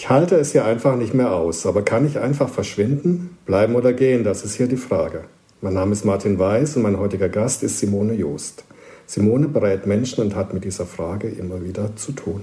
Ich halte es hier einfach nicht mehr aus, aber kann ich einfach verschwinden, bleiben oder gehen? Das ist hier die Frage. Mein Name ist Martin Weiß und mein heutiger Gast ist Simone Joost. Simone berät Menschen und hat mit dieser Frage immer wieder zu tun.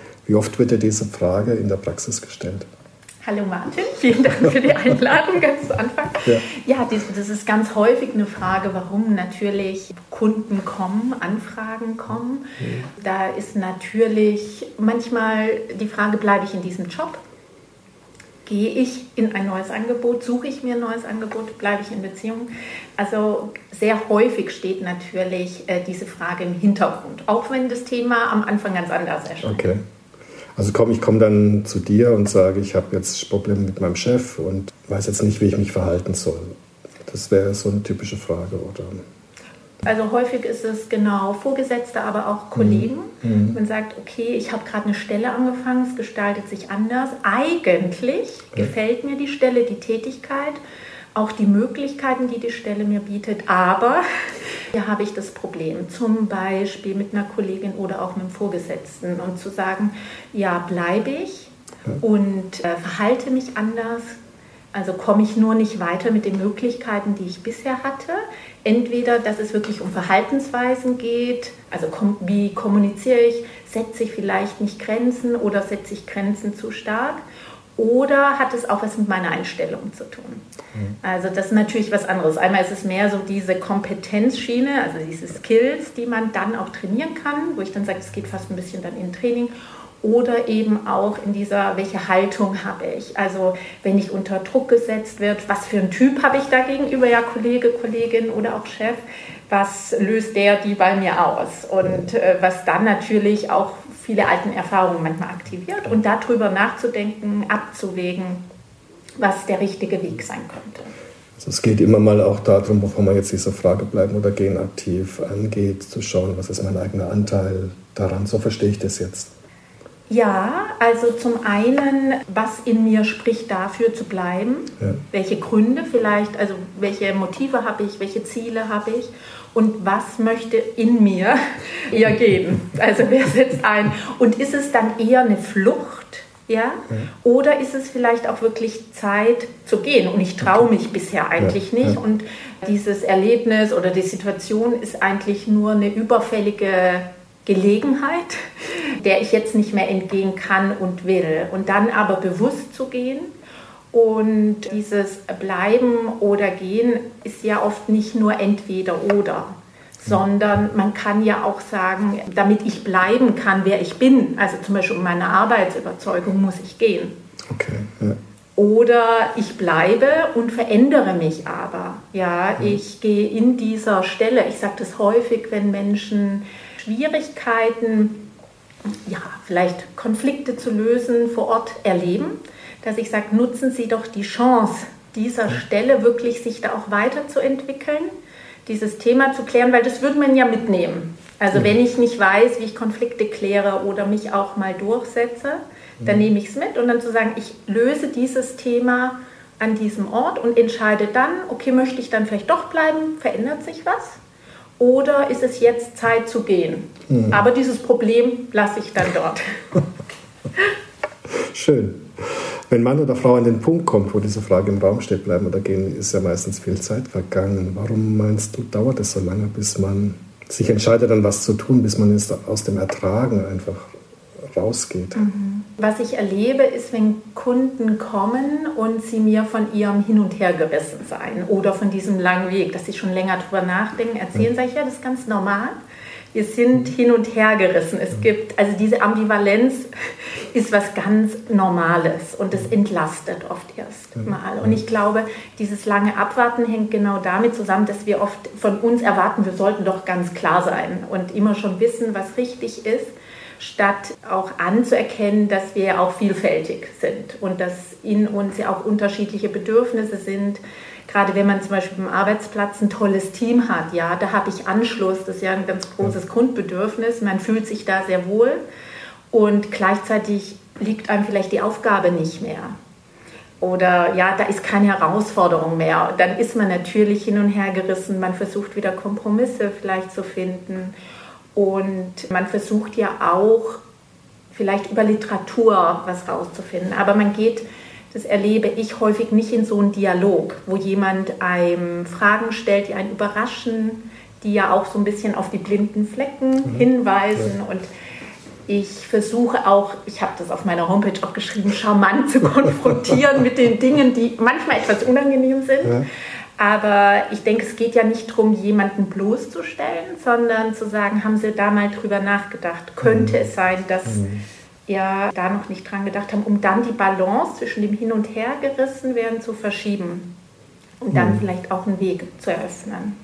Wie oft wird dir diese Frage in der Praxis gestellt? Hallo Martin, vielen Dank für die Einladung ganz zu Anfang. Ja, ja das ist ganz häufig eine Frage, warum natürlich Kunden kommen, Anfragen kommen. Mhm. Da ist natürlich manchmal die Frage, bleibe ich in diesem Job? gehe ich in ein neues Angebot, suche ich mir ein neues Angebot, bleibe ich in Beziehung? Also sehr häufig steht natürlich äh, diese Frage im Hintergrund, auch wenn das Thema am Anfang ganz anders erscheint. Okay. Also komm, ich komme dann zu dir und sage, ich habe jetzt Probleme mit meinem Chef und weiß jetzt nicht, wie ich mich verhalten soll. Das wäre so eine typische Frage, oder? Also häufig ist es genau Vorgesetzte, aber auch Kollegen. Mhm. mhm. Man sagt, okay, ich habe gerade eine Stelle angefangen, es gestaltet sich anders. Eigentlich ja. gefällt mir die Stelle, die Tätigkeit, auch die Möglichkeiten, die die Stelle mir bietet. Aber hier habe ich das Problem, zum Beispiel mit einer Kollegin oder auch mit einem Vorgesetzten und zu sagen, ja, bleibe ich und äh, verhalte mich anders, also komme ich nur nicht weiter mit den Möglichkeiten, die ich bisher hatte. Entweder, dass es wirklich um Verhaltensweisen geht, also wie kommuniziere ich, setze ich vielleicht nicht Grenzen oder setze ich Grenzen zu stark. Oder hat es auch was mit meiner Einstellung zu tun? Mhm. Also das ist natürlich was anderes. Einmal ist es mehr so diese Kompetenzschiene, also diese Skills, die man dann auch trainieren kann, wo ich dann sage, es geht fast ein bisschen dann in Training oder eben auch in dieser, welche Haltung habe ich? Also wenn ich unter Druck gesetzt wird, was für ein Typ habe ich da gegenüber, ja Kollege, Kollegin oder auch Chef, was löst der die bei mir aus? Und äh, was dann natürlich auch viele alten Erfahrungen manchmal aktiviert und darüber nachzudenken, abzuwägen, was der richtige Weg sein könnte. Also es geht immer mal auch darum, bevor man jetzt diese Frage bleiben oder gehen aktiv angeht, zu schauen, was ist mein eigener Anteil daran. So verstehe ich das jetzt. Ja, also zum einen, was in mir spricht dafür zu bleiben, ja. welche Gründe vielleicht, also welche Motive habe ich, welche Ziele habe ich und was möchte in mir eher gehen. Also wer setzt ein und ist es dann eher eine Flucht? Ja? ja? Oder ist es vielleicht auch wirklich Zeit zu gehen? Und ich traue mich bisher eigentlich ja. nicht. Und dieses Erlebnis oder die Situation ist eigentlich nur eine überfällige Gelegenheit, der ich jetzt nicht mehr entgehen kann und will. Und dann aber bewusst zu gehen. Und dieses Bleiben oder Gehen ist ja oft nicht nur entweder oder, sondern man kann ja auch sagen, damit ich bleiben kann, wer ich bin, also zum Beispiel um meine Arbeitsüberzeugung muss ich gehen. Okay. Ja. Oder ich bleibe und verändere mich aber. Ja, ich gehe in dieser Stelle, ich sage das häufig, wenn Menschen Schwierigkeiten, ja, vielleicht Konflikte zu lösen vor Ort erleben, dass ich sage, nutzen Sie doch die Chance dieser Stelle wirklich sich da auch weiterzuentwickeln, dieses Thema zu klären, weil das würde man ja mitnehmen. Also wenn ich nicht weiß, wie ich Konflikte kläre oder mich auch mal durchsetze, dann nehme ich es mit und dann zu sagen, ich löse dieses Thema an diesem Ort und entscheide dann, okay, möchte ich dann vielleicht doch bleiben, verändert sich was? Oder ist es jetzt Zeit zu gehen? Mhm. Aber dieses Problem lasse ich dann dort. Schön. Wenn Mann oder Frau an den Punkt kommt, wo diese Frage im Raum steht, bleiben oder gehen, ist ja meistens viel Zeit vergangen. Warum meinst du, dauert es so lange, bis man sich entscheidet, dann was zu tun, bis man aus dem Ertragen einfach rausgeht? Mhm. Was ich erlebe, ist, wenn Kunden kommen und sie mir von ihrem Hin- und Hergerissen sein oder von diesem langen Weg, dass sie schon länger drüber nachdenken, erzählen, sage ich, ja, das ist ganz normal. Wir sind hin und her gerissen. Es gibt, also diese Ambivalenz ist was ganz Normales und es entlastet oft erst mal. Und ich glaube, dieses lange Abwarten hängt genau damit zusammen, dass wir oft von uns erwarten, wir sollten doch ganz klar sein und immer schon wissen, was richtig ist, statt auch anzuerkennen, dass wir auch vielfältig sind und dass in uns ja auch unterschiedliche Bedürfnisse sind gerade wenn man zum Beispiel am Arbeitsplatz ein tolles Team hat, ja, da habe ich Anschluss, das ist ja ein ganz großes Grundbedürfnis, man fühlt sich da sehr wohl und gleichzeitig liegt einem vielleicht die Aufgabe nicht mehr. Oder ja, da ist keine Herausforderung mehr. Dann ist man natürlich hin und her gerissen, man versucht wieder Kompromisse vielleicht zu finden und man versucht ja auch vielleicht über Literatur was rauszufinden. Aber man geht das erlebe ich häufig nicht in so einem Dialog, wo jemand einem Fragen stellt, die einen überraschen, die ja auch so ein bisschen auf die blinden Flecken mhm. hinweisen. Ja. Und ich versuche auch, ich habe das auf meiner Homepage auch geschrieben, charmant zu konfrontieren mit den Dingen, die manchmal etwas unangenehm sind. Ja. Aber ich denke, es geht ja nicht darum, jemanden bloßzustellen, sondern zu sagen, haben Sie da mal drüber nachgedacht? Könnte mhm. es sein, dass mhm ja da noch nicht dran gedacht haben, um dann die Balance zwischen dem Hin und Her gerissen werden zu verschieben und dann mhm. vielleicht auch einen Weg zu eröffnen.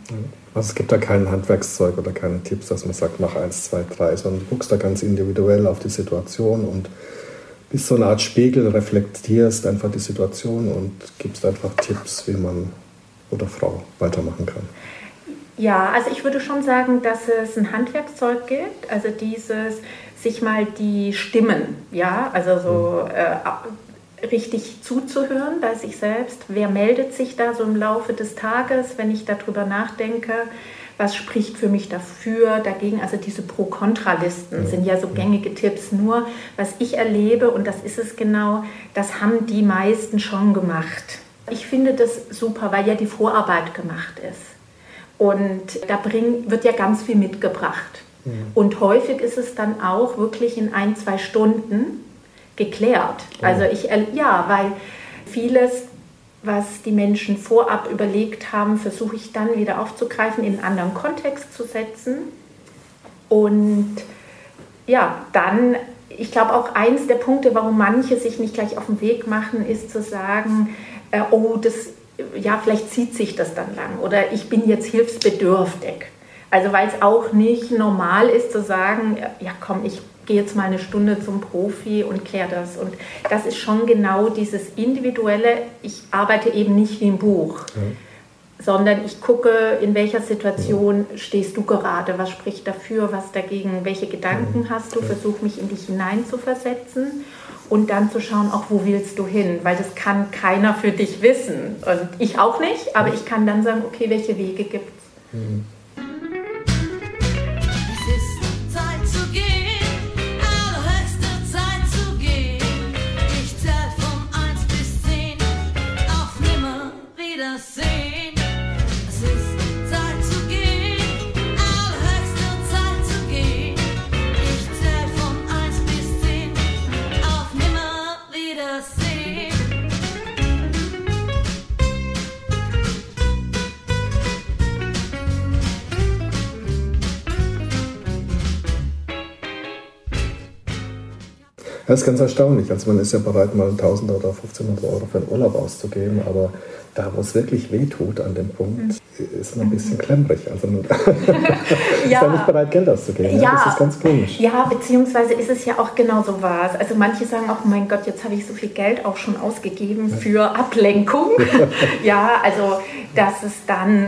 Also es gibt da kein Handwerkszeug oder keine Tipps, dass man sagt, mach eins, zwei, drei, sondern du guckst da ganz individuell auf die Situation und bist so eine Art Spiegel, reflektierst einfach die Situation und gibst einfach Tipps, wie man oder Frau weitermachen kann. Ja, also ich würde schon sagen, dass es ein Handwerkszeug gibt. Also dieses, sich mal die Stimmen, ja, also so mhm. äh, richtig zuzuhören bei sich selbst. Wer meldet sich da so im Laufe des Tages, wenn ich darüber nachdenke? Was spricht für mich dafür, dagegen? Also diese Pro-Kontra-Listen sind ja so gängige Tipps. Nur was ich erlebe, und das ist es genau, das haben die meisten schon gemacht. Ich finde das super, weil ja die Vorarbeit gemacht ist. Und da bring, wird ja ganz viel mitgebracht. Und häufig ist es dann auch wirklich in ein, zwei Stunden geklärt. Oh. Also ich, ja, weil vieles, was die Menschen vorab überlegt haben, versuche ich dann wieder aufzugreifen, in einen anderen Kontext zu setzen. Und ja, dann, ich glaube auch eins der Punkte, warum manche sich nicht gleich auf den Weg machen, ist zu sagen, äh, oh, das, ja, vielleicht zieht sich das dann lang oder ich bin jetzt hilfsbedürftig. Also weil es auch nicht normal ist zu sagen, ja komm, ich gehe jetzt mal eine Stunde zum Profi und kläre das. Und das ist schon genau dieses Individuelle. Ich arbeite eben nicht wie ein Buch, ja. sondern ich gucke, in welcher Situation ja. stehst du gerade, was spricht dafür, was dagegen, welche Gedanken ja. hast du, versuch mich in dich hineinzuversetzen und dann zu schauen, auch wo willst du hin, weil das kann keiner für dich wissen und ich auch nicht, aber ich kann dann sagen, okay, welche Wege gibt es. Mhm. Das ist ganz erstaunlich. Also man ist ja bereit, mal 1000 oder 1500 Euro für einen Urlaub auszugeben, aber da, wo es wirklich wehtut an dem Punkt. Ist man ein bisschen klemmrig. Also ja. ist ja nicht bereit, Geld auszugeben. Ja. Das ist ganz komisch. Ja, beziehungsweise ist es ja auch genau so was. Also manche sagen auch, mein Gott, jetzt habe ich so viel Geld auch schon ausgegeben für Ablenkung. ja, also dass es dann,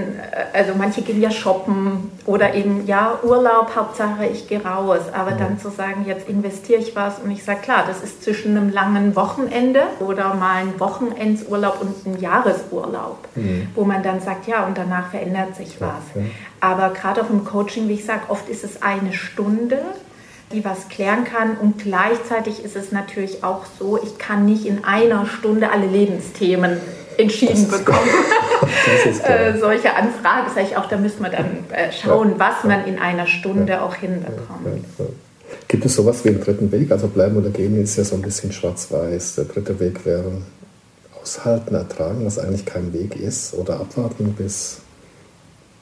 also manche gehen ja shoppen oder eben, ja, Urlaub, Hauptsache ich gehe raus. Aber mhm. dann zu sagen, jetzt investiere ich was und ich sage, klar, das ist zwischen einem langen Wochenende oder mal ein Wochenendsurlaub und ein Jahresurlaub, mhm. wo man dann sagt, ja, und danach verändert sich was. Okay. Aber gerade auch im Coaching, wie ich sage, oft ist es eine Stunde die was klären kann. Und gleichzeitig ist es natürlich auch so, ich kann nicht in einer Stunde alle Lebensthemen entschieden bekommen. äh, solche Anfragen sage ich auch, da müssen wir dann äh, schauen, was man in einer Stunde auch hinbekommt. Gibt es sowas wie einen dritten Weg? Also bleiben oder gehen ist ja so ein bisschen schwarz-weiß. Der dritte Weg wäre aushalten, ertragen, was eigentlich kein Weg ist, oder abwarten, bis,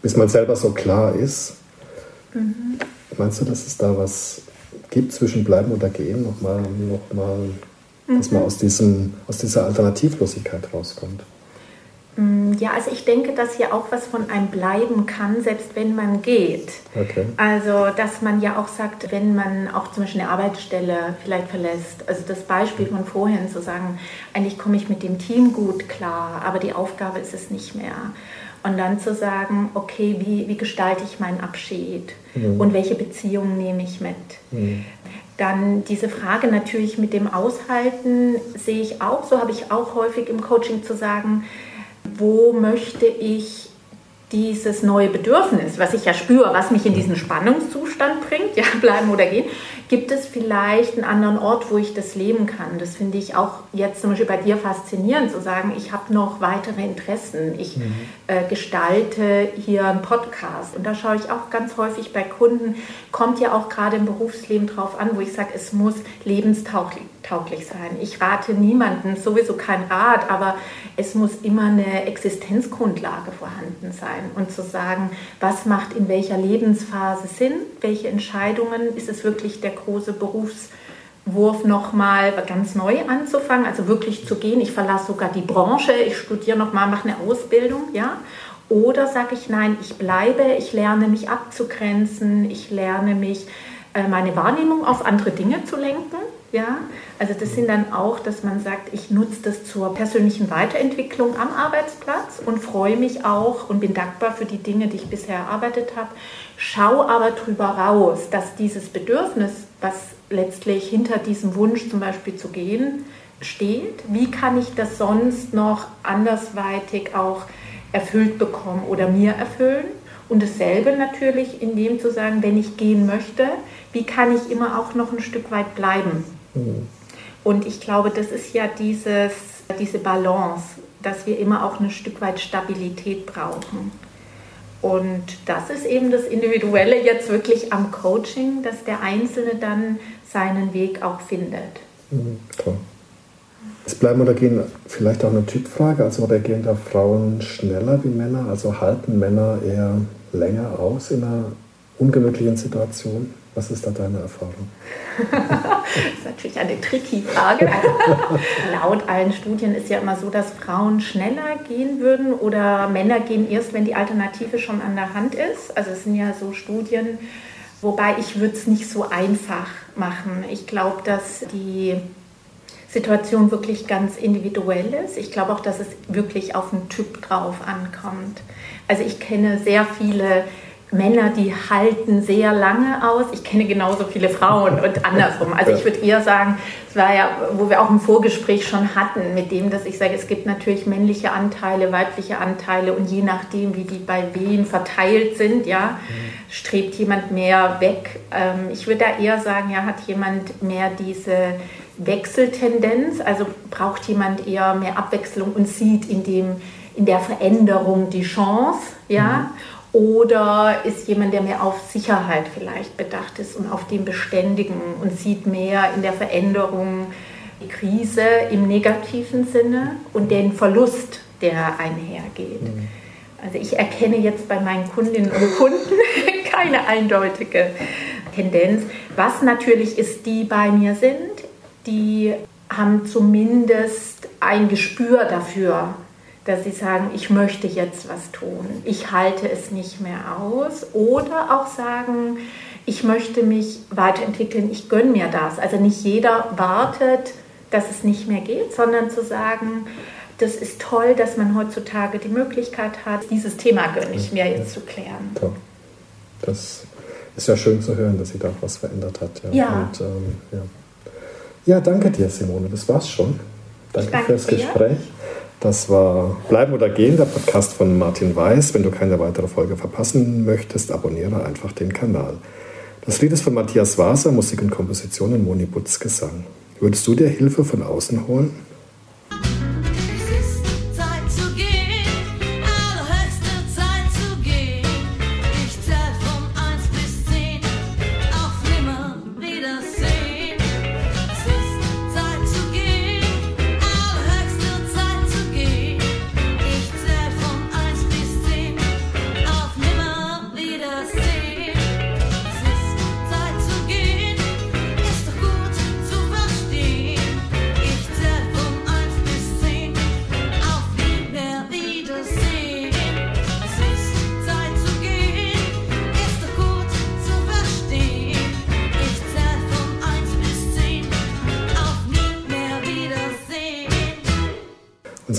bis man selber so klar ist. Mhm. Meinst du, dass es da was gibt zwischen Bleiben oder Gehen? Nochmal, nochmal, mhm. dass man mhm. aus, diesem, aus dieser Alternativlosigkeit rauskommt? Mm, ja, also ich denke, dass hier auch was von einem bleiben kann, selbst wenn man geht. Okay. Also, dass man ja auch sagt, wenn man auch zum Beispiel eine Arbeitsstelle vielleicht verlässt. Also das Beispiel von vorhin zu sagen, eigentlich komme ich mit dem Team gut klar, aber die Aufgabe ist es nicht mehr. Und dann zu sagen, okay, wie, wie gestalte ich meinen Abschied mhm. und welche Beziehungen nehme ich mit? Mhm. Dann diese Frage natürlich mit dem Aushalten sehe ich auch, so habe ich auch häufig im Coaching zu sagen, wo möchte ich dieses neue Bedürfnis, was ich ja spüre, was mich in diesen Spannungszustand bringt, ja, bleiben oder gehen, gibt es vielleicht einen anderen Ort, wo ich das leben kann. Das finde ich auch jetzt zum Beispiel bei dir faszinierend, zu sagen, ich habe noch weitere Interessen. Ich mhm. äh, gestalte hier einen Podcast. Und da schaue ich auch ganz häufig bei Kunden, kommt ja auch gerade im Berufsleben drauf an, wo ich sage, es muss lebenstauglich sein. Ich rate niemandem, sowieso kein Rat, aber es muss immer eine Existenzgrundlage vorhanden sein. Und zu sagen, was macht in welcher Lebensphase Sinn, welche Entscheidungen, ist es wirklich der große Berufswurf nochmal ganz neu anzufangen, also wirklich zu gehen. Ich verlasse sogar die Branche, ich studiere nochmal, mache eine Ausbildung, ja. Oder sage ich nein, ich bleibe, ich lerne mich abzugrenzen, ich lerne mich, äh, meine Wahrnehmung auf andere Dinge zu lenken. Ja, also das sind dann auch, dass man sagt, ich nutze das zur persönlichen Weiterentwicklung am Arbeitsplatz und freue mich auch und bin dankbar für die Dinge, die ich bisher erarbeitet habe. Schau aber drüber raus, dass dieses Bedürfnis, was letztlich hinter diesem Wunsch zum Beispiel zu gehen steht, wie kann ich das sonst noch andersweitig auch erfüllt bekommen oder mir erfüllen? Und dasselbe natürlich in dem zu sagen, wenn ich gehen möchte, wie kann ich immer auch noch ein Stück weit bleiben? Mhm. Und ich glaube, das ist ja dieses, diese Balance, dass wir immer auch ein Stück weit Stabilität brauchen. Und das ist eben das Individuelle jetzt wirklich am Coaching, dass der Einzelne dann seinen Weg auch findet. Mhm, toll. Ist Bleiben oder Gehen vielleicht auch eine Typfrage? Also reagieren da Frauen schneller wie Männer? Also halten Männer eher länger aus in einer ungemütlichen Situation? Was ist da deine Erfahrung? das ist natürlich eine tricky Frage. Laut allen Studien ist ja immer so, dass Frauen schneller gehen würden oder Männer gehen erst, wenn die Alternative schon an der Hand ist. Also es sind ja so Studien, wobei ich würde es nicht so einfach machen. Ich glaube, dass die Situation wirklich ganz individuell ist. Ich glaube auch, dass es wirklich auf den Typ drauf ankommt. Also ich kenne sehr viele Männer, die halten sehr lange aus. Ich kenne genauso viele Frauen und andersrum. Also ich würde eher sagen, es war ja, wo wir auch ein Vorgespräch schon hatten, mit dem, dass ich sage, es gibt natürlich männliche Anteile, weibliche Anteile und je nachdem, wie die bei wem verteilt sind, ja, strebt jemand mehr weg. Ähm, ich würde da eher sagen, ja, hat jemand mehr diese Wechseltendenz, also braucht jemand eher mehr Abwechslung und sieht in dem in der Veränderung die Chance, ja. Mhm oder ist jemand, der mehr auf Sicherheit vielleicht bedacht ist und auf dem Beständigen und sieht mehr in der Veränderung die Krise im negativen Sinne und den Verlust, der einhergeht. Mhm. Also ich erkenne jetzt bei meinen Kundinnen und Kunden keine eindeutige Tendenz. Was natürlich ist, die bei mir sind, die haben zumindest ein Gespür dafür, dass sie sagen, ich möchte jetzt was tun, ich halte es nicht mehr aus. Oder auch sagen, ich möchte mich weiterentwickeln, ich gönne mir das. Also nicht jeder wartet, dass es nicht mehr geht, sondern zu sagen, das ist toll, dass man heutzutage die Möglichkeit hat, dieses Thema gönne ich mir jetzt zu klären. Toll. Das ist ja schön zu hören, dass sich da auch was verändert hat. Ja. ja. Und, ähm, ja. ja. danke dir, Simone. Das war's schon. Danke, danke fürs dir. Gespräch. Das war Bleiben oder Gehen, der Podcast von Martin Weiß. Wenn du keine weitere Folge verpassen möchtest, abonniere einfach den Kanal. Das Lied ist von Matthias Waser, Musik und Komposition und Moni Butz Gesang. Würdest du dir Hilfe von außen holen?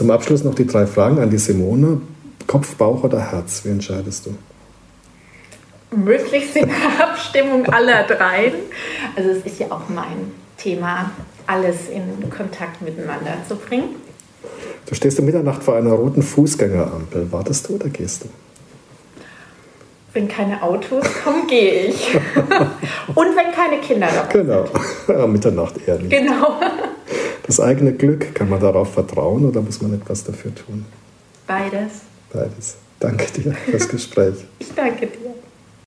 Zum Abschluss noch die drei Fragen an die Simone. Kopf, Bauch oder Herz? Wie entscheidest du? Möglichst in der Abstimmung aller dreien. Also es ist ja auch mein Thema, alles in Kontakt miteinander zu bringen. Du stehst um Mitternacht vor einer roten Fußgängerampel. Wartest du oder gehst du? Wenn keine Autos kommen, gehe ich. Und wenn keine Kinder dabei Genau, ja, Mitternacht eher nicht. Genau. Das eigene Glück, kann man darauf vertrauen oder muss man etwas dafür tun? Beides. Beides. Danke dir fürs Gespräch. Ich danke dir.